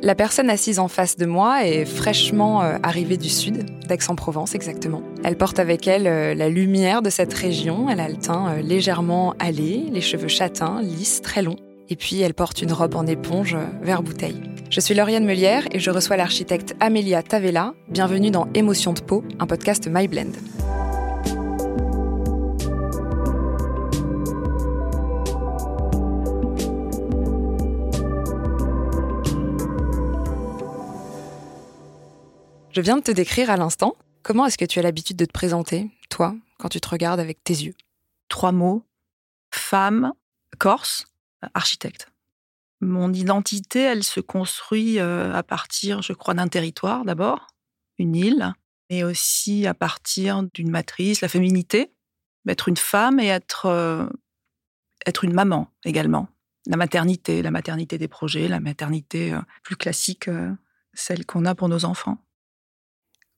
La personne assise en face de moi est fraîchement euh, arrivée du sud, d'Aix-en-Provence exactement. Elle porte avec elle euh, la lumière de cette région, elle a le teint euh, légèrement hâlé, les cheveux châtains, lisses, très longs. Et puis elle porte une robe en éponge vert bouteille. Je suis Lauriane Melière et je reçois l'architecte Amelia Tavella. Bienvenue dans Émotion de peau, un podcast MyBlend. Je viens de te décrire à l'instant. Comment est-ce que tu as l'habitude de te présenter, toi, quand tu te regardes avec tes yeux Trois mots. Femme, corse, architecte. Mon identité, elle se construit euh, à partir, je crois, d'un territoire d'abord, une île, mais aussi à partir d'une matrice, la féminité, être une femme et être, euh, être une maman également. La maternité, la maternité des projets, la maternité euh, plus classique, celle qu'on a pour nos enfants.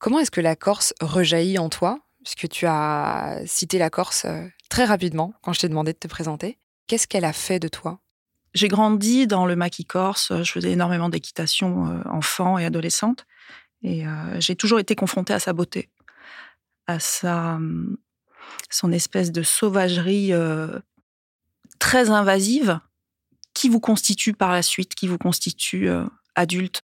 Comment est-ce que la Corse rejaillit en toi? Puisque tu as cité la Corse euh, très rapidement quand je t'ai demandé de te présenter. Qu'est-ce qu'elle a fait de toi? J'ai grandi dans le maquis corse. Je faisais énormément d'équitation euh, enfant et adolescente. Et euh, j'ai toujours été confrontée à sa beauté, à sa, son espèce de sauvagerie très invasive qui vous constitue par la suite, qui vous constitue adulte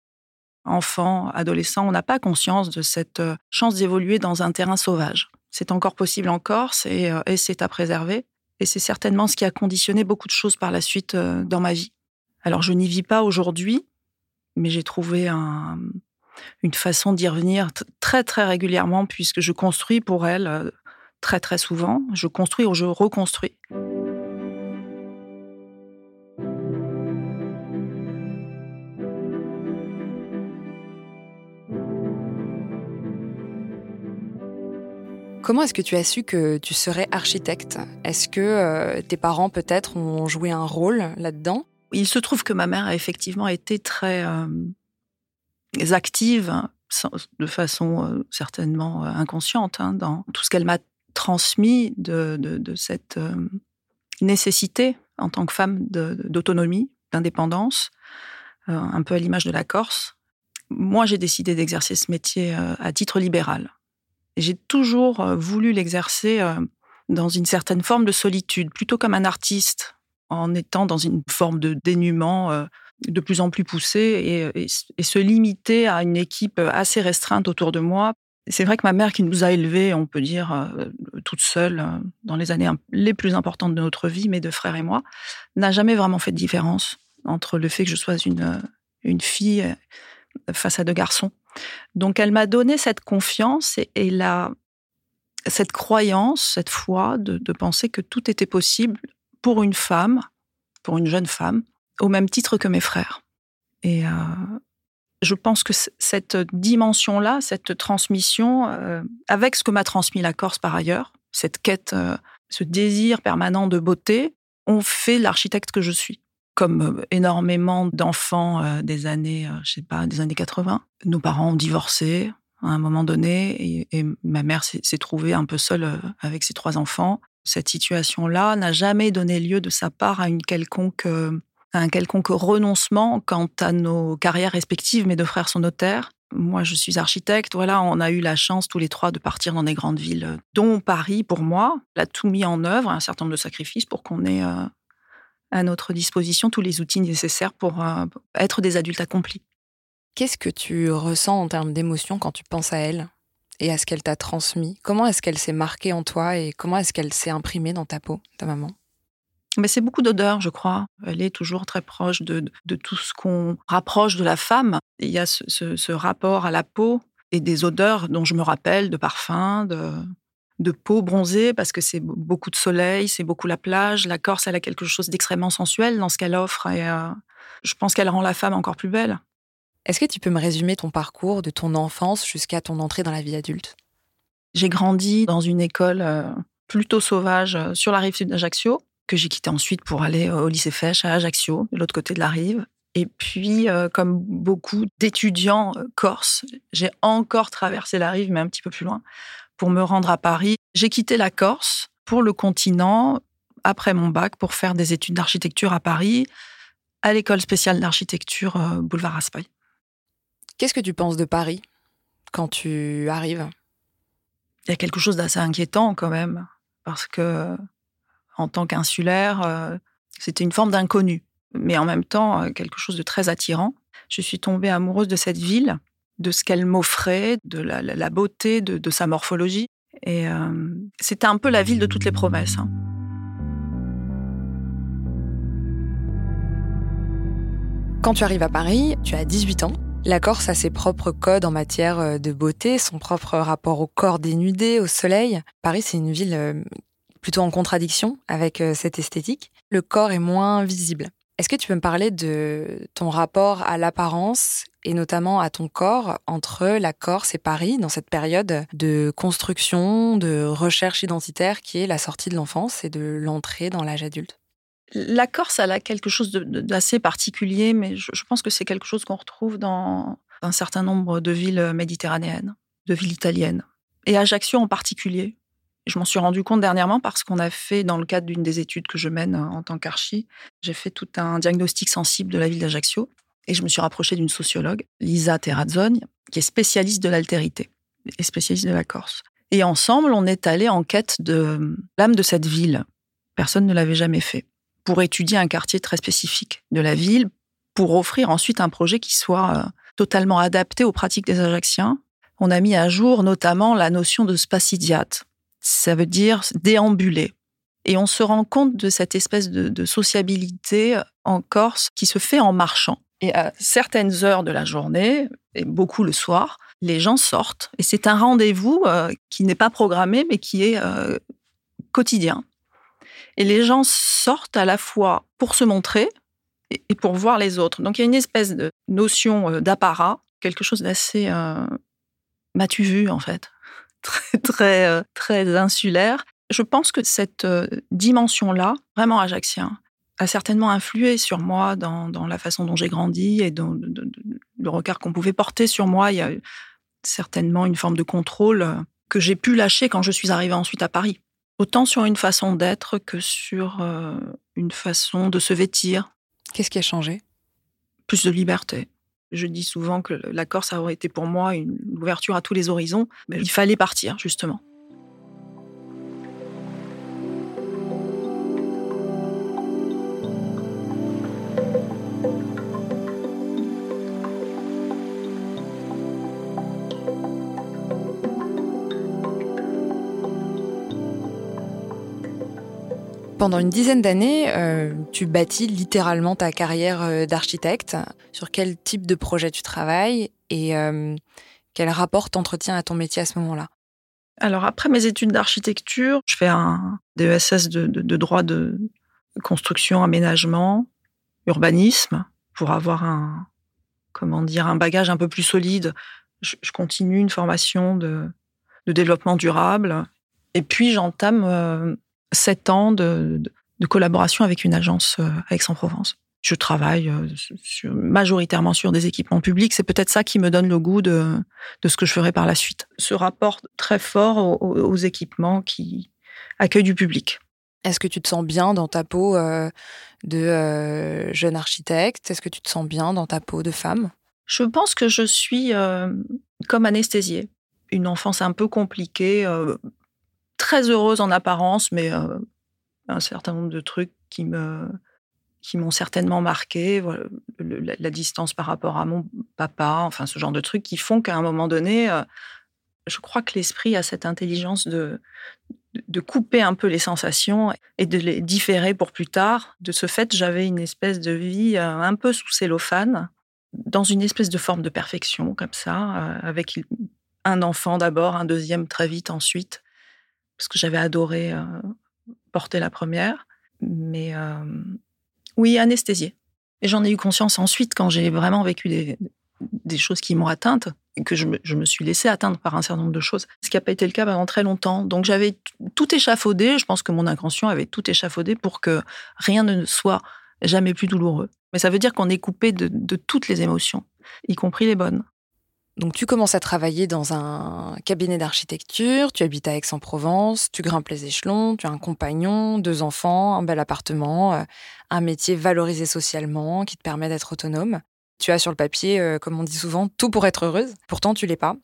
enfant, adolescent, on n'a pas conscience de cette euh, chance d'évoluer dans un terrain sauvage. C'est encore possible en Corse euh, et, c'est à préserver. Et c'est certainement ce qui a conditionné beaucoup de choses par la suite euh, dans ma vie. Alors je n'y vis pas aujourd'hui, mais j'ai trouvé une façon d'y revenir très très régulièrement puisque je construis pour elle très très souvent. Je construis ou je reconstruis. Comment est-ce que tu as su que tu serais architecte? Est-ce que euh, tes parents peut-être ont joué un rôle là-dedans? Il se trouve que ma mère a effectivement été très euh, active, de façon euh, certainement inconsciente, hein, dans tout ce qu'elle m'a transmis de, cette nécessité en tant que femme d'autonomie, d'indépendance, un peu à l'image de la Corse. Moi, j'ai décidé d'exercer ce métier à titre libéral. J'ai toujours euh, voulu l'exercer euh, dans une certaine forme de solitude, plutôt comme un artiste, en étant dans une forme de dénuement euh, de plus en plus poussé et, se limiter à une équipe assez restreinte autour de moi. C'est vrai que ma mère, qui nous a élevés, on peut dire, toute seule, dans les années les plus importantes de notre vie, mes deux frères et moi, n'a jamais vraiment fait de différence entre le fait que je sois une, une fille face à deux garçons. Donc elle m'a donné cette confiance et, cette croyance, cette foi de, penser que tout était possible pour une femme, pour une jeune femme, au même titre que mes frères. Et euh, je pense que cette dimension-là, cette transmission, euh, avec ce que m'a transmis la Corse par ailleurs, cette quête, euh, ce désir permanent de beauté, ont fait l'architecte que je suis comme euh, énormément d'enfants euh, des années, euh, je sais pas, des années 80. Nos parents ont divorcé à un moment donné et, ma mère s'est trouvée un peu seule avec ses trois enfants. Cette situation-là n'a jamais donné lieu de sa part à une quelconque un quelconque renoncement quant à nos carrières respectives. Mes deux frères sont notaires. Moi, je suis architecte. Voilà, on a eu la chance tous les trois de partir dans des grandes villes, dont Paris pour moi. Elle a tout mis en œuvre, un certain nombre de sacrifices pour qu'on ait à notre disposition tous les outils nécessaires pour euh, être des adultes accomplis. Qu'est-ce que tu ressens en termes d'émotion quand tu penses à elle et à ce qu'elle t'a transmis? Comment est-ce qu'elle s'est marquée en toi et comment est-ce qu'elle s'est imprimée dans ta peau, ta maman? Mais c'est beaucoup d'odeurs, je crois. Elle est toujours très proche de, tout ce qu'on rapproche de la femme. Il y a ce, rapport à la peau et des odeurs dont je me rappelle, de parfums, de, de peau bronzée parce que c'est beaucoup de soleil, c'est beaucoup la plage. La Corse, elle a quelque chose d'extrêmement sensuel dans ce qu'elle offre et euh, je pense qu'elle rend la femme encore plus belle. Est-ce que tu peux me résumer ton parcours de ton enfance jusqu'à ton entrée dans la vie adulte? J'ai grandi dans une école euh, plutôt sauvage euh, sur la rive sud d'Ajaccio, que j'ai quitté ensuite pour aller au lycée Fèche à Ajaccio, de l'autre côté de la rive. Et puis, comme beaucoup d'étudiants corses, j'ai encore traversé la rive, mais un petit peu plus loin, pour me rendre à Paris. J'ai quitté la Corse pour le continent après mon bac pour faire des études d'architecture à Paris, à l'école spéciale d'architecture euh, Boulevard Raspail. Qu'est-ce que tu penses de Paris quand tu arrives? Il y a quelque chose d'assez inquiétant quand même, parce que en tant qu'insulaire, euh, c'était une forme d'inconnu, mais en même temps euh, quelque chose de très attirant. Je suis tombée amoureuse de cette ville, de ce qu'elle m'offrait, de la, beauté de, sa morphologie. Et euh, c'était un peu la ville de toutes les promesses. Hein. Quand tu arrives à Paris, tu as 18 ans. La Corse a ses propres codes en matière euh, de beauté, son propre rapport au corps dénudé, au soleil. Paris, c'est une ville euh, plutôt en contradiction avec cette esthétique. Le corps est moins visible. Est-ce que tu peux me parler de ton rapport à l'apparence et notamment à ton corps entre la Corse et Paris dans cette période de construction, de recherche identitaire qui est la sortie de l'enfance et de l'entrée dans l'âge adulte? La Corse, elle a quelque chose d'assez particulier, mais je, pense que c'est quelque chose qu'on retrouve dans un certain nombre de villes méditerranéennes, de villes italiennes, et Ajaccio en particulier. Je m'en suis rendu compte dernièrement parce qu'on a fait, dans le cadre d'une des études que je mène en tant qu'archi, j'ai fait tout un diagnostic sensible de la ville d'Ajaccio, et je me suis rapprochée d'une sociologue, Lisa Terrazzoni, qui est spécialiste de l'altérité et spécialiste de la Corse. Et ensemble, on est allé en quête de l'âme de cette ville. Personne ne l'avait jamais fait pour étudier un quartier très spécifique de la ville, pour offrir ensuite un projet qui soit euh, totalement adapté aux pratiques des Ajacciens. On a mis à jour notamment la notion de spacidiate. Ça veut dire déambuler. Et on se rend compte de cette espèce de, sociabilité en Corse qui se fait en marchant. Et à certaines heures de la journée, et beaucoup le soir, les gens sortent. Et c'est un rendez-vous euh, qui n'est pas programmé, mais qui est euh, quotidien. Et les gens sortent à la fois pour se montrer et pour voir les autres. Donc il y a une espèce de notion euh, d'apparat, quelque chose d'assez m'as-tu vu en fait, très très euh, très insulaire. Je pense que cette dimension-là, vraiment ajaxien, a certainement influé sur moi dans, la façon dont j'ai grandi et dans le regard qu'on pouvait porter sur moi. Il y a certainement une forme de contrôle que j'ai pu lâcher quand je suis arrivée ensuite à Paris autant sur une façon d'être que sur euh, une façon de se vêtir. Qu'est-ce qui a changé? Plus de liberté. Je dis souvent que la Corse a été pour moi une ouverture à tous les horizons, mais il fallait partir justement. Pendant une dizaine d'années, euh, tu bâtis littéralement ta carrière euh, d'architecte. Sur quel type de projet tu travailles et euh, quel rapport t'entretiens à ton métier à ce moment-là? Alors après mes études d'architecture, je fais un DESS de, droit de construction, aménagement, urbanisme pour avoir un comment dire un bagage un peu plus solide. Je, continue une formation de, de développement durable et puis j'entame sept ans de, collaboration avec une agence euh, à Aix-en-Provence. Je travaille euh, majoritairement sur des équipements publics. C'est peut-être ça qui me donne le goût de, ce que je ferai par la suite. Ce rapport très fort aux, équipements qui accueillent du public. Est-ce que tu te sens bien dans ta peau euh, de jeune architecte? Est-ce que tu te sens bien dans ta peau de femme? Je pense que je suis comme anesthésiée. Une enfance un peu compliquée, très heureuse en apparence, mais euh, un certain nombre de trucs qui me qui m'ont certainement marqué, la, distance par rapport à mon papa, enfin ce genre de trucs qui font qu'à un moment donné, euh, je crois que l'esprit a cette intelligence de, de couper un peu les sensations et de les différer pour plus tard. De ce fait, j'avais une espèce de vie euh, un peu sous cellophane, dans une espèce de forme de perfection comme ça, avec un enfant d'abord, un deuxième très vite ensuite parce que j'avais adoré euh, porter la première. Mais euh, oui, anesthésiée. Et j'en ai eu conscience ensuite quand j'ai vraiment vécu des, choses qui m'ont atteinte et que je me, suis laissée atteindre par un certain nombre de choses, ce qui n'a pas été le cas pendant très longtemps. Donc j'avais tout échafaudé, je pense que mon inconscient avait tout échafaudé pour que rien ne soit jamais plus douloureux. Mais ça veut dire qu'on est coupé de toutes les émotions, y compris les bonnes. Donc tu commences à travailler dans un cabinet d'architecture, tu habites à Aix-en-Provence, tu grimpes les échelons, tu as un compagnon, deux enfants, un bel appartement, euh, un métier valorisé socialement qui te permet d'être autonome. Tu as sur le papier, comme on dit souvent, tout pour être heureuse. Pourtant, tu l'es pas.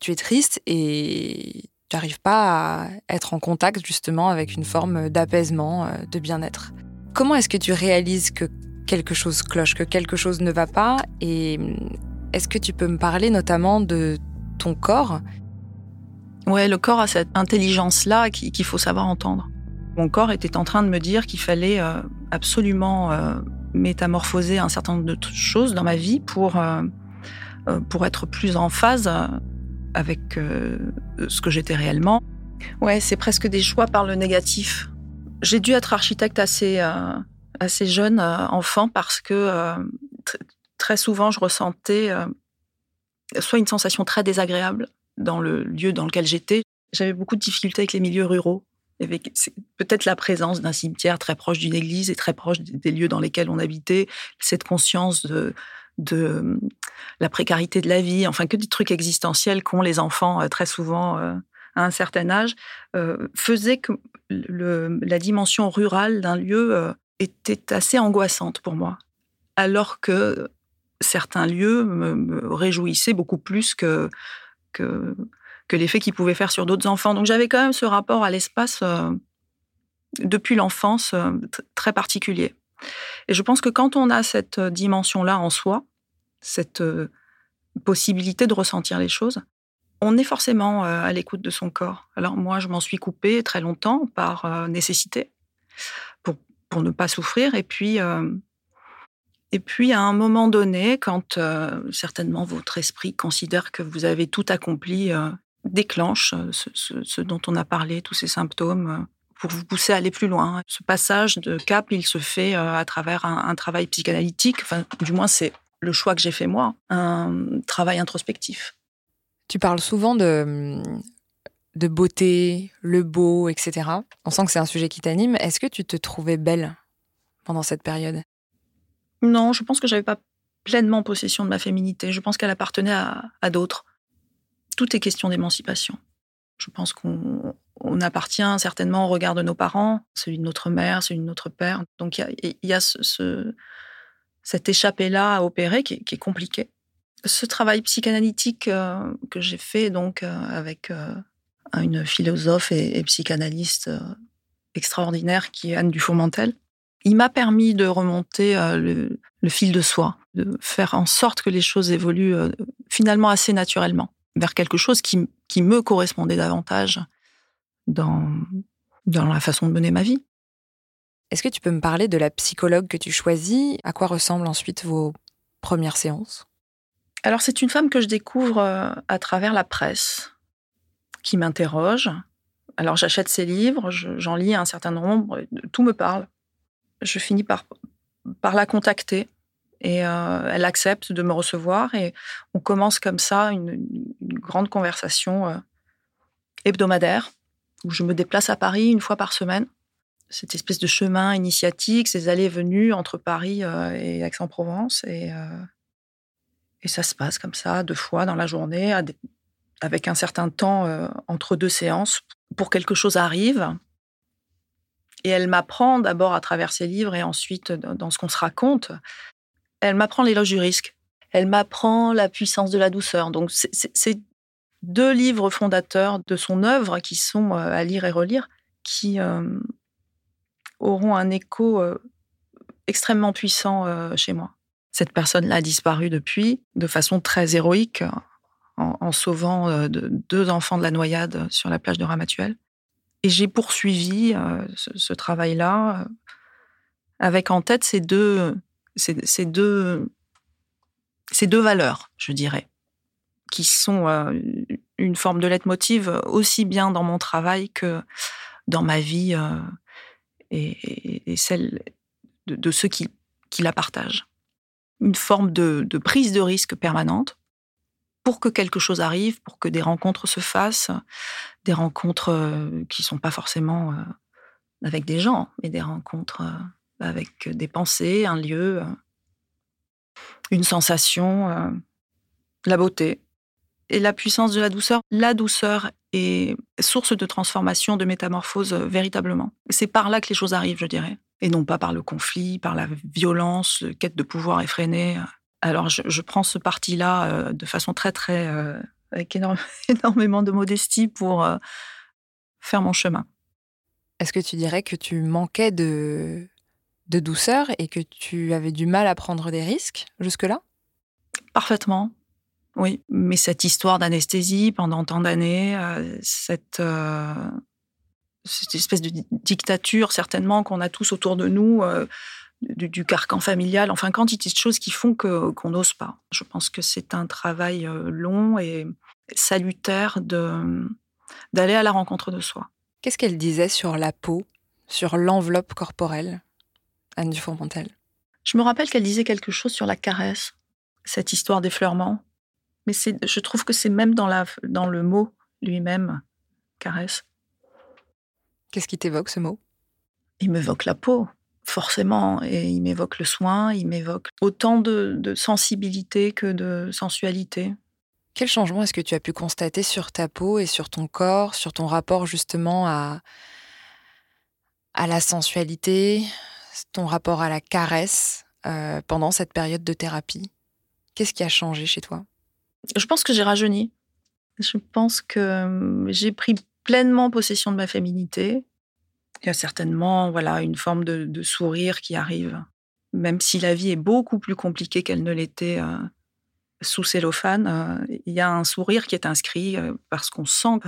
Tu es triste et tu n'arrives pas à être en contact justement avec une forme d'apaisement, de bien-être. Comment est-ce que tu réalises que quelque chose cloche, que quelque chose ne va pas Et est-ce que tu peux me parler notamment de ton corps? Ouais, le corps a cette intelligence-là qu'il faut savoir entendre. Mon corps était en train de me dire qu'il fallait euh, absolument euh, métamorphoser un certain nombre de choses dans ma vie pour, euh, pour être plus en phase avec ce que j'étais réellement. Ouais, c'est presque des choix par le négatif. J'ai dû être architecte assez, assez jeune enfant parce que très souvent je ressentais soit une sensation très désagréable dans le lieu dans lequel j'étais. J'avais beaucoup de difficultés avec les milieux ruraux. Peut-être la présence d'un cimetière très proche d'une église et très proche des lieux dans lesquels on habitait, cette conscience de, de la précarité de la vie, enfin que des trucs existentiels qu'ont les enfants euh, très souvent euh, à un certain âge, euh, faisait que la dimension rurale d'un lieu était assez angoissante pour moi. Alors que certains lieux me, réjouissaient beaucoup plus que, que, l'effet qu'ils pouvaient faire sur d'autres enfants. Donc j'avais quand même ce rapport à l'espace euh, depuis l'enfance euh, très particulier. Et je pense que quand on a cette dimension-là en soi, cette euh, possibilité de ressentir les choses, on est forcément à l'écoute de son corps. Alors moi, je m'en suis coupée très longtemps par nécessité, pour, pour ne pas souffrir. Et puis, et puis, à un moment donné, quand euh, certainement votre esprit considère que vous avez tout accompli, euh, déclenche euh, ce, dont on a parlé, tous ces symptômes, pour vous pousser à aller plus loin. Ce passage de cap, il se fait à travers un, travail psychanalytique, enfin, du moins c'est le choix que j'ai fait moi, un travail introspectif. Tu parles souvent de, de beauté, le beau, etc. On sent que c'est un sujet qui t'anime. Est-ce que tu te trouvais belle pendant cette période? Non, je pense que j'avais pas pleinement possession de ma féminité. Je pense qu'elle appartenait à, d'autres. Tout est question d'émancipation. Je pense qu'on appartient certainement au regard de nos parents, celui de notre mère, celui de notre père. Donc il y a, ce, cette échappée-là à opérer qui, est compliqué. Ce travail psychanalytique euh, que j'ai fait donc euh, avec euh, une philosophe et, psychanalyste extraordinaire qui est Anne Dufourmentel, il m'a permis de remonter euh, le, fil de soi, de faire en sorte que les choses évoluent euh, finalement assez naturellement vers quelque chose qui, qui me correspondait davantage dans, dans la façon de mener ma vie. Est-ce que tu peux me parler de la psychologue que tu choisis? À quoi ressemblent ensuite vos premières séances? Alors c'est une femme que je découvre euh, à travers la presse, qui m'interroge. Alors j'achète ses livres, j'en lis un certain nombre, tout me parle je finis par, la contacter et euh, elle accepte de me recevoir et on commence comme ça une, grande conversation euh, hebdomadaire où je me déplace à Paris une fois par semaine. Cette espèce de chemin initiatique, ces allées venues entre Paris euh, et Aix-en-Provence et, et ça se passe comme ça deux fois dans la journée avec un certain temps entre deux séances pour que quelque chose arrive et elle m'apprend d'abord à travers ses livres et ensuite dans ce qu'on se raconte. Elle m'apprend l'éloge du risque. Elle m'apprend la puissance de la douceur. Donc, c'est deux livres fondateurs de son œuvre qui sont euh, à lire et relire, qui euh, auront un écho euh, extrêmement puissant chez moi. Cette personne-là a disparu depuis de façon très héroïque en, sauvant deux enfants de la noyade sur la plage de Ramatuelle. Et j'ai poursuivi euh, ce, travail-là euh, avec en tête ces deux, ces, deux, ces deux valeurs, je dirais, qui sont euh, une forme de leitmotiv aussi bien dans mon travail que dans ma vie et, celle de, ceux qui, qui, la partagent. Une forme de, de prise de risque permanente pour que quelque chose arrive, pour que des rencontres se fassent, des rencontres euh, qui sont pas forcément euh, avec des gens, mais des rencontres euh, avec des pensées, un lieu, une sensation, la beauté et la puissance de la douceur. La douceur est source de transformation, de métamorphose véritablement. C'est par là que les choses arrivent, je dirais, et non pas par le conflit, par la violence, quête de pouvoir effréné. Alors, je, prends ce parti-là de façon très, très. avec énormément de modestie pour faire mon chemin. Est-ce que tu dirais que tu manquais de, de douceur et que tu avais du mal à prendre des risques jusque-là? Parfaitement. Oui, mais cette histoire d'anesthésie pendant tant d'années, euh, cette, euh, cette espèce de dictature certainement qu'on a tous autour de nous, euh, du, carcan familial, enfin quantité de choses qui font que qu'on n'ose pas. Je pense que c'est un travail long et salutaire de d'aller à la rencontre de soi. Qu'est-ce qu'elle disait sur la peau, sur l'enveloppe corporelle, Anne Dufourmentel Je me rappelle qu'elle disait quelque chose sur la caresse, cette histoire d'effleurement. Mais je trouve que c'est même dans, la, dans le mot lui-même, caresse. Qu'est-ce qui t'évoque ce mot? Il m'évoque la peau, forcément, et il m'évoque le soin, il m'évoque autant de, sensibilité que de sensualité. Quel changement est-ce que tu as pu constater sur ta peau et sur ton corps, sur ton rapport justement à, à la sensualité, ton rapport à la caresse euh, pendant cette période de thérapie? Qu'est-ce qui a changé chez toi? Je pense que j'ai rajeuni. Je pense que euh, j'ai pris pleinement possession de ma féminité. Il y a certainement voilà une forme de, sourire qui arrive, même si la vie est beaucoup plus compliquée qu'elle ne l'était euh, sous cellophane. Euh, il y a un sourire qui est inscrit parce qu'on sent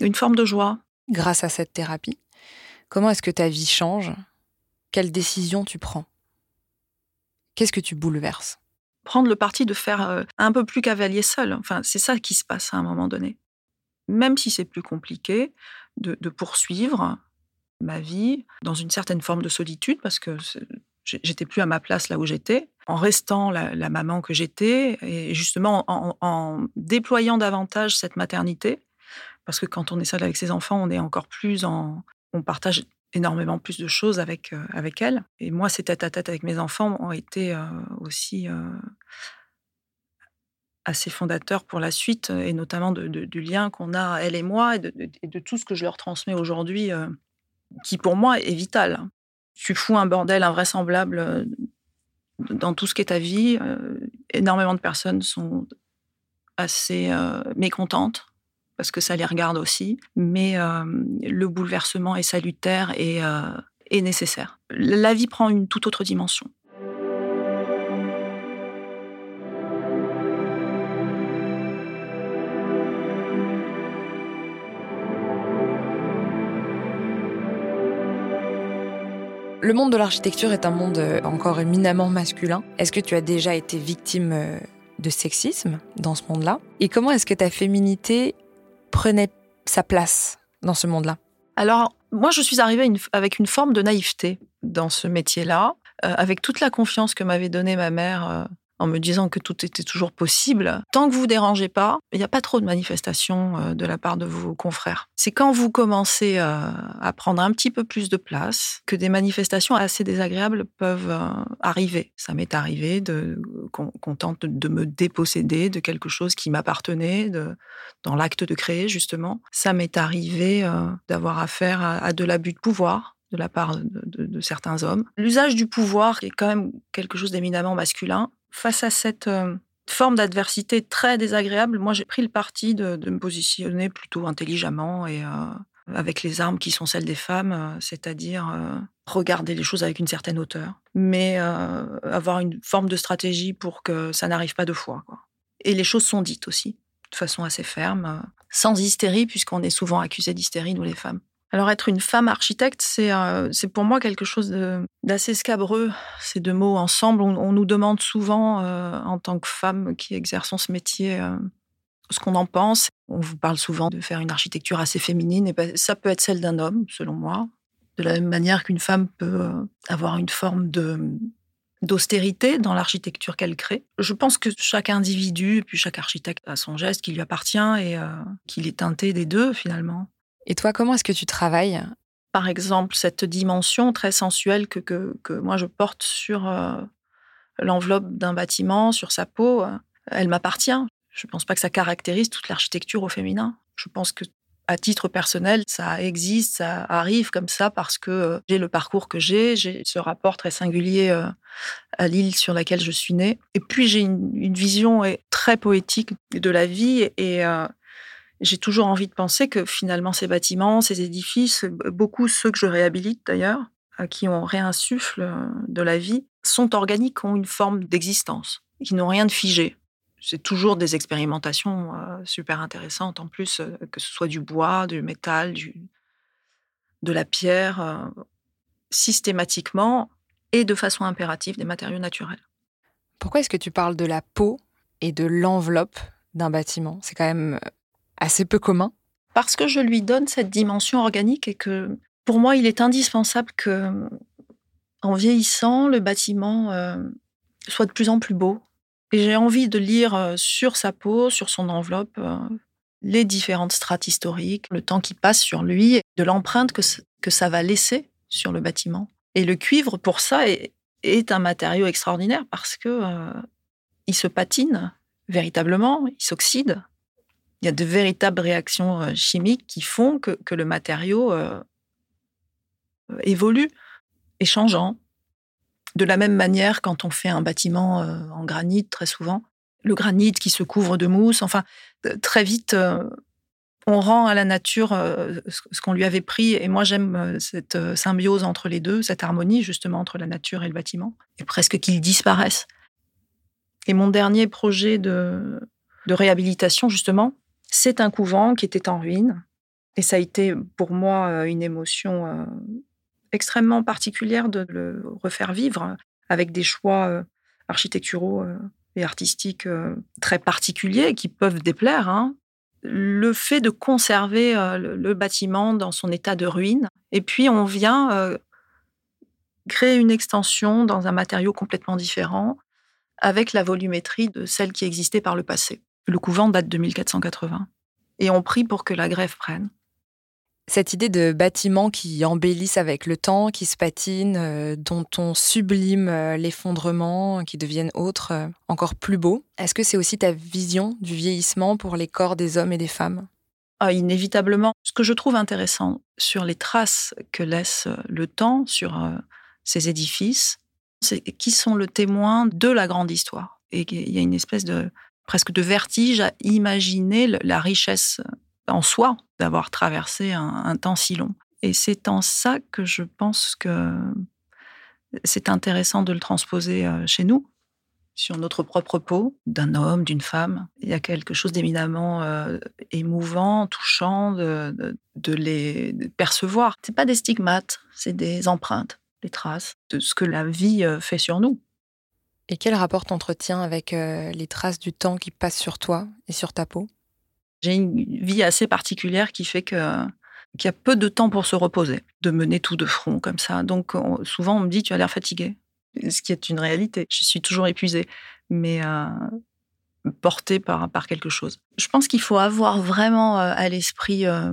une forme de joie. Grâce à cette thérapie, comment est-ce que ta vie change? Quelles décisions tu prends? Qu'est-ce que tu bouleverses? Prendre le parti de faire euh, un peu plus cavalier seul. Enfin, c'est ça qui se passe à un moment donné. Même si c'est plus compliqué, de, poursuivre ma vie dans une certaine forme de solitude, parce que j'étais plus à ma place là où j'étais, en restant la, maman que j'étais, et justement en, déployant davantage cette maternité, parce que quand on est seul avec ses enfants, on est encore plus en... On partage énormément plus de choses avec, euh, avec elle. Et moi, ces tête-à-tête avec mes enfants ont été euh, aussi euh, assez fondateurs pour la suite, et notamment du lien qu'on a, elle et moi, et de, tout ce que je leur transmets aujourd'hui, qui pour moi est vital. Tu fous un bordel invraisemblable dans tout ce qui est ta vie. énormément de personnes sont assez mécontentes parce que ça les regarde aussi. Mais euh, le bouleversement est salutaire et, euh, nécessaire. La vie prend une toute autre dimension. Le monde de l'architecture est un monde euh, encore éminemment masculin. Est-ce que tu as déjà été victime de sexisme dans ce monde-là? Et comment est-ce que ta féminité prenait sa place dans ce monde-là? Alors, moi, je suis arrivée avec une forme de naïveté dans ce métier-là, euh, avec toute la confiance que m'avait donnée ma mère euh, en me disant que tout était toujours possible. Tant que vous ne dérangez pas, il n'y a pas trop de manifestations euh, de la part de vos confrères. C'est quand vous commencez euh, à prendre un petit peu plus de place que des manifestations assez désagréables peuvent euh, arriver. Ça m'est arrivé de qu'on tente de me déposséder de quelque chose qui m'appartenait dans l'acte de créer justement. Ça m'est arrivé d'avoir affaire à, de l'abus de pouvoir de la part de, certains hommes. L'usage du pouvoir, est quand même quelque chose d'éminemment masculin, face à cette euh, forme d'adversité très désagréable, moi j'ai pris le parti de, me positionner plutôt intelligemment et euh, avec les armes qui sont celles des femmes, euh, c'est-à-dire regarder les choses avec une certaine hauteur, mais avoir une forme de stratégie pour que ça n'arrive pas deux fois. Et les choses sont dites aussi, de façon assez ferme, sans hystérie, puisqu'on est souvent accusé d'hystérie, nous les femmes. Alors être une femme architecte, c'est euh, pour moi quelque chose d'assez scabreux, ces deux mots ensemble. On, nous demande souvent, euh, en tant que femme qui exerçons ce métier, euh, ce qu'on en pense. On vous parle souvent de faire une architecture assez féminine, et ben, ça peut être celle d'un homme, selon moi. De la même manière qu'une femme peut avoir une forme d'austérité dans l'architecture qu'elle crée. Je pense que chaque individu, puis chaque architecte a son geste qui lui appartient et qu'il est teinté des deux finalement. Et toi, comment est-ce que tu travailles? Par exemple, cette dimension très sensuelle que, que, moi je porte sur euh, l'enveloppe d'un bâtiment, sur sa peau, euh, elle m'appartient. Je ne pense pas que ça caractérise toute l'architecture au féminin. Je pense que À titre personnel, ça existe, ça arrive comme ça parce que euh, j'ai le parcours que j'ai, j'ai ce rapport très singulier à l'île sur laquelle je suis née. Et puis j'ai une, vision très poétique de la vie et j'ai toujours envie de penser que finalement ces bâtiments, ces édifices, beaucoup ceux que je réhabilite d'ailleurs, à qui on réinsuffle de la vie, sont organiques, ont une forme d'existence, qui n'ont rien de figé. C'est toujours des expérimentations euh, super intéressantes, en plus, euh, que ce soit du bois, du métal, du, de la pierre, euh, systématiquement et de façon impérative des matériaux naturels. Pourquoi est-ce que tu parles de la peau et de l'enveloppe d'un bâtiment? C'est quand même assez peu commun. Parce que je lui donne cette dimension organique et que pour moi, il est indispensable que en vieillissant, le bâtiment euh, soit de plus en plus beau. Et j'ai envie de lire euh, sur sa peau, sur son enveloppe, euh, les différentes strates historiques, le temps qui passe sur lui, de l'empreinte que, que ça va laisser sur le bâtiment. Et le cuivre, pour ça, est, est un matériau extraordinaire parce que il se patine véritablement, il s'oxyde. Il y a de véritables réactions chimiques qui font que, que le matériau évolue et changeant. De la même manière, quand on fait un bâtiment euh, en granit, très souvent, le granit qui se couvre de mousse, enfin, euh, très vite, euh, on rend à la nature ce qu'on lui avait pris. Et moi, j'aime cette symbiose entre les deux, cette harmonie justement entre la nature et le bâtiment, et presque qu'ils disparaissent. Et mon dernier projet de, de réhabilitation, justement, c'est un couvent qui était en ruine. Et ça a été pour moi une émotion extrêmement particulière de le refaire vivre avec des choix euh, architecturaux euh, et artistiques euh, très particuliers qui peuvent déplaire. Hein. Le fait de conserver le bâtiment dans son état de ruine, et puis on vient créer une extension dans un matériau complètement différent, avec la volumétrie de celle qui existait par le passé. Le couvent date de 1480. Et on prie pour que la grève prenne. Cette idée de bâtiments qui embellissent avec le temps, qui se patinent, euh, dont on sublime euh, l'effondrement, qui deviennent autres, euh, encore plus beaux, est-ce que c'est aussi ta vision du vieillissement pour les corps des hommes et des femmes? Ah, Inévitablement. Ce que je trouve intéressant sur les traces que laisse le temps sur ces édifices, c'est qu'ils sont le témoin de la grande histoire. Et il y a une espèce de presque de vertige à imaginer la richesse en soi d'avoir traversé un, temps si long. Et c'est en ça que je pense que c'est intéressant de le transposer euh, chez nous, sur notre propre peau, d'un homme, d'une femme. Il y a quelque chose d'éminemment euh, émouvant, touchant de, les percevoir. C'est pas des stigmates, c'est des empreintes, des traces de ce que la vie euh, fait sur nous. Et quel rapport t'entretiens avec les traces du temps qui passe sur toi et sur ta peau? J'ai une vie assez particulière qui fait que qu'il y a peu de temps pour se reposer, de mener tout de front comme ça. Donc souvent on me dit tu as l'air fatigué, ce qui est une réalité. Je suis toujours épuisée, mais euh, portée par par quelque chose. Je pense qu'il faut avoir vraiment euh, à l'esprit euh,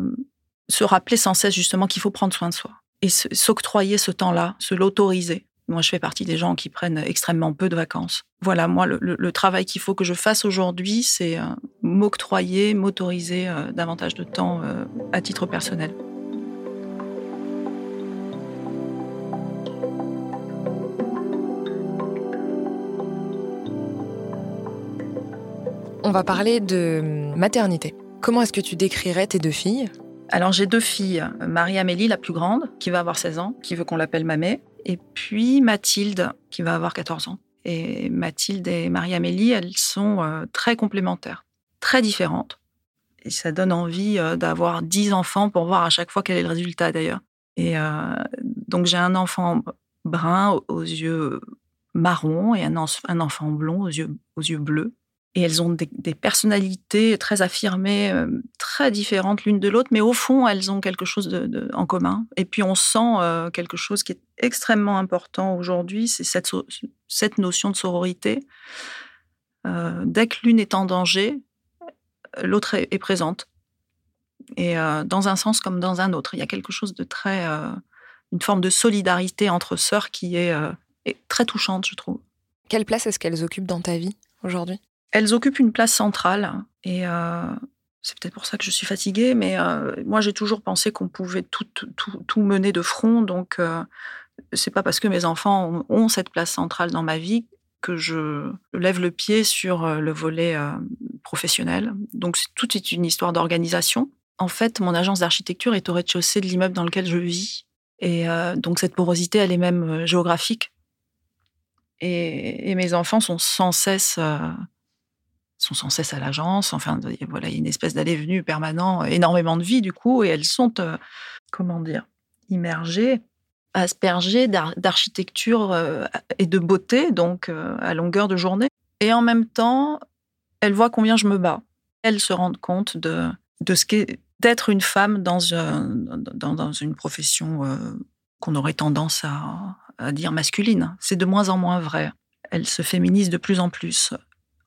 se rappeler sans cesse justement qu'il faut prendre soin de soi et s'octroyer ce temps-là, se l'autoriser. Moi, je fais partie des gens qui prennent extrêmement peu de vacances. Voilà, moi, le, travail qu'il faut que je fasse aujourd'hui, c'est euh, m'octroyer, m'autoriser euh, davantage de temps euh, à titre personnel. On va parler de maternité. Comment est-ce que tu décrirais tes deux filles? Alors j'ai deux filles, Marie-Amélie, la plus grande, qui va avoir 16 ans, qui veut qu'on l'appelle Mamé, et puis Mathilde, qui va avoir 14 ans. Et Mathilde et Marie-Amélie, elles sont euh, très complémentaires, très différentes. Et ça donne envie euh, d'avoir 10 enfants pour voir à chaque fois quel est le résultat d'ailleurs. Et euh, donc j'ai un enfant brun aux yeux marrons et un, un enfant blond aux yeux, aux yeux bleus. Et elles ont des, personnalités très affirmées, euh, très différentes l'une de l'autre, mais au fond, elles ont quelque chose en commun. Et puis on sent euh, quelque chose qui est extrêmement important aujourd'hui, c'est cette, notion de sororité. Euh, dès que l'une est en danger, l'autre est, présente. Et dans un sens comme dans un autre, il y a quelque chose de très, une forme de solidarité entre sœurs qui est très touchante, je trouve. Quelle place est-ce qu'elles occupent dans ta vie aujourd'hui? Elles occupent une place centrale et euh, C'est peut-être pour ça que je suis fatiguée, mais moi j'ai toujours pensé qu'on pouvait tout, mener de front. Donc c'est pas parce que mes enfants ont, cette place centrale dans ma vie que je lève le pied sur le volet professionnel. Donc tout est une histoire d'organisation. En fait, mon agence d'architecture est au rez-de-chaussée de l'immeuble dans lequel je vis. Et donc cette porosité, elle est même géographique. Et, mes enfants sont sans cesse, sont sans cesse à l'agence. Enfin, voilà, il y a une espèce d'aller-venu permanent, énormément de vie du coup, et elles sont, comment dire, immergées, aspergées d'architecture et de beauté, donc à longueur de journée. Et en même temps, elles voient combien je me bats. Elles se rendent compte de, de ce qu'est d'être une femme dans, dans, une profession qu'on aurait tendance à, à dire masculine. C'est de moins en moins vrai. Elle se féminise de plus en plus.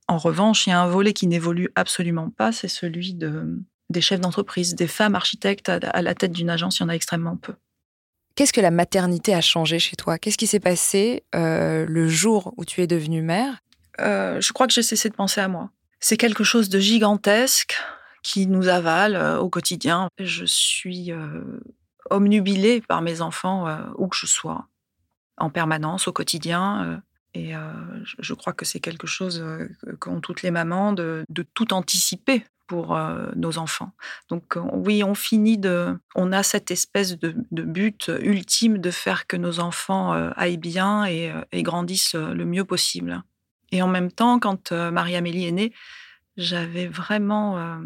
En revanche, il y a un volet qui n'évolue absolument pas, c'est celui de, des chefs d'entreprise, des femmes architectes à, la tête d'une agence, il y en a extrêmement peu. Qu'est-ce que la maternité a changé chez toi? Qu'est-ce qui s'est passé euh, le jour où tu es devenue mère? Euh, Je crois que j'ai cessé de penser à moi. C'est quelque chose de gigantesque qui nous avale euh, au quotidien. Je suis omnubilée par mes enfants où que je sois en permanence, au quotidien. Euh, et euh, je crois que c'est quelque chose euh, qu'ont toutes les mamans de, tout anticiper pour nos enfants. Donc oui, on finit de, on a cette espèce de, but ultime de faire que nos enfants aillent bien et, grandissent le mieux possible. Et en même temps, quand Marie-Amélie est née, j'avais vraiment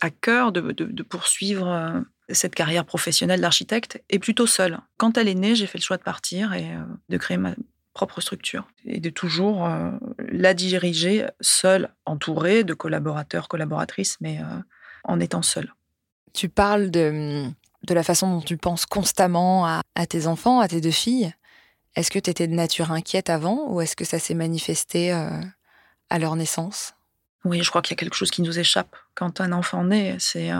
à cœur de poursuivre cette carrière professionnelle d'architecte est plutôt seule. Quand elle est née, j'ai fait le choix de partir et euh, de créer ma propre structure et de toujours euh, la diriger seule, entourée de collaborateurs, collaboratrices, mais euh, en étant seule. Tu parles de, de, la façon dont tu penses constamment à, à tes enfants, à tes deux filles. Est-ce que tu étais de nature inquiète avant ou est-ce que ça s'est manifesté à leur naissance? Oui, je crois qu'il y a quelque chose qui nous échappe. Quand un enfant naît, c'est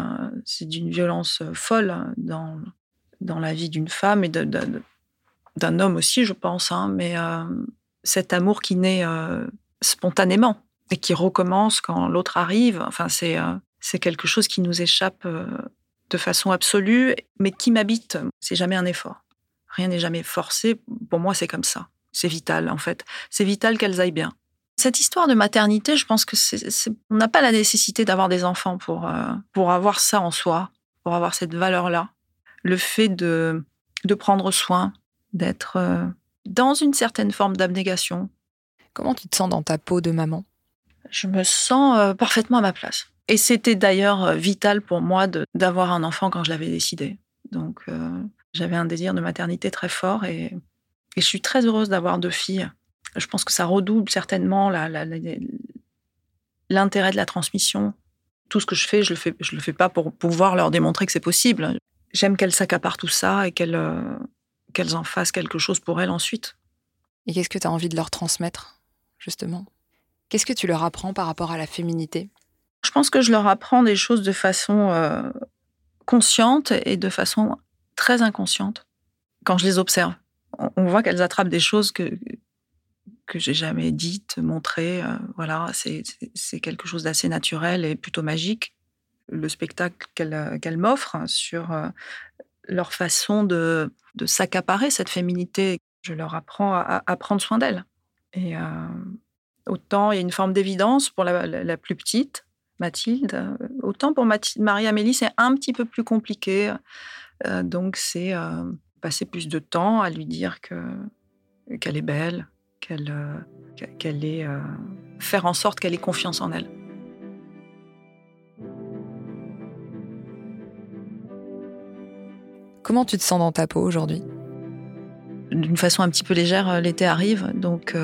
d'une violence euh, folle dans, dans la vie d'une femme et d'un homme aussi, je pense. Hein, mais euh, cet amour qui naît euh, spontanément et qui recommence quand l'autre arrive, enfin, c'est c'est quelque chose qui nous échappe de façon absolue, mais qui m'habite. C'est jamais un effort. Rien n'est jamais forcé. Pour moi, c'est comme ça. C'est vital, en fait. C'est vital qu'elles aillent bien. Cette histoire de maternité, je pense que on n'a pas la nécessité d'avoir des enfants pour, euh, pour avoir ça en soi, pour avoir cette valeur-là. Le fait de, de prendre soin, d'être euh, dans une certaine forme d'abnégation. Comment tu te sens dans ta peau de maman? Je me sens euh, parfaitement à ma place. Et c'était d'ailleurs vital pour moi d'avoir un enfant quand je l'avais décidé. Donc j'avais un désir de maternité très fort et, et je suis très heureuse d'avoir deux filles je pense que ça redouble certainement l'intérêt de la transmission. Tout ce que je fais, je le fais, je le fais pas pour pouvoir leur démontrer que c'est possible. J'aime qu'elles s'accaparent tout ça et qu'elles euh, qu'elles en fassent quelque chose pour elles ensuite. Et qu'est-ce que tu as envie de leur transmettre, justement? Qu'est-ce que tu leur apprends par rapport à la féminité? Je pense que je leur apprends des choses de façon euh, consciente et de façon très inconsciente quand je les observe. On voit qu'elles attrapent des choses que, que j'ai jamais dites, montrées. Euh, voilà, c'est quelque chose d'assez naturel et plutôt magique. Le spectacle qu'elle euh, m'offre sur euh, leur façon de, s'accaparer cette féminité, je leur apprends à, prendre soin d'elle. Et autant il y a une forme d'évidence pour la, plus petite, Mathilde, autant pour Marie-Amélie, c'est un petit peu plus compliqué. donc c'est passer plus de temps à lui dire que qu'elle est belle, qu'elle euh, euh, faire en sorte qu'elle ait confiance en elle. Comment tu te sens dans ta peau aujourd'hui? D'une façon un petit peu légère, euh, l'été arrive, donc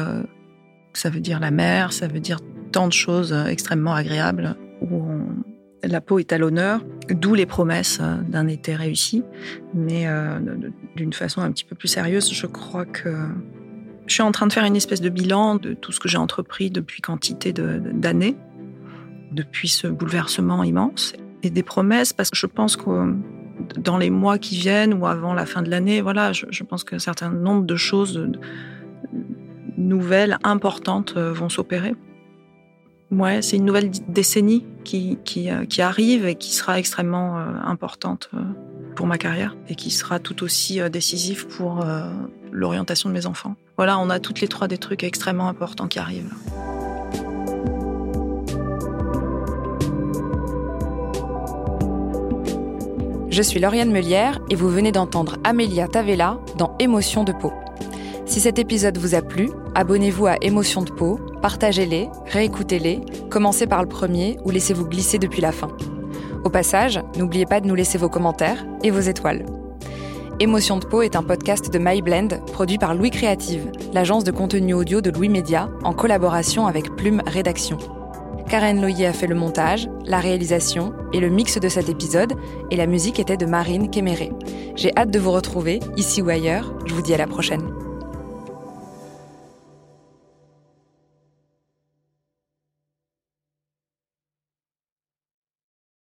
ça veut dire la mer, ça veut dire tant de choses extrêmement agréables où la peau est à l'honneur, d'où les promesses d'un été réussi. Mais d'une façon un petit peu plus sérieuse, je crois que je suis en train de faire une espèce de bilan de tout ce que j'ai entrepris depuis quantité d'années, depuis ce bouleversement immense, et des promesses, parce que je pense que dans les mois qui viennent ou avant la fin de l'année, voilà, je, pense qu'un certain nombre de choses nouvelles, importantes, euh, vont s'opérer. Ouais, c'est une nouvelle décennie qui, qui, euh, qui, arrive et qui sera extrêmement euh, importante euh, pour ma carrière et qui sera tout aussi décisive pour l'orientation de mes enfants. Voilà, on a toutes les trois des trucs extrêmement importants qui arrivent. Je suis Lauriane Melière et vous venez d'entendre Amelia Tavella dans Émotion de peau. Si cet épisode vous a plu, abonnez-vous à Émotion de peau, partagez-les, réécoutez-les, commencez par le premier ou laissez-vous glisser depuis la fin. Au passage, n'oubliez pas de nous laisser vos commentaires et vos étoiles. Émotion de peau est un podcast de MyBlend produit par Louis Créative, l'agence de contenu audio de Louis Média, en collaboration avec Plume Rédaction. Karen Loyer a fait le montage, la réalisation et le mix de cet épisode, et la musique était de Marine Kéméré. J'ai hâte de vous retrouver, ici ou ailleurs. Je vous dis à la prochaine.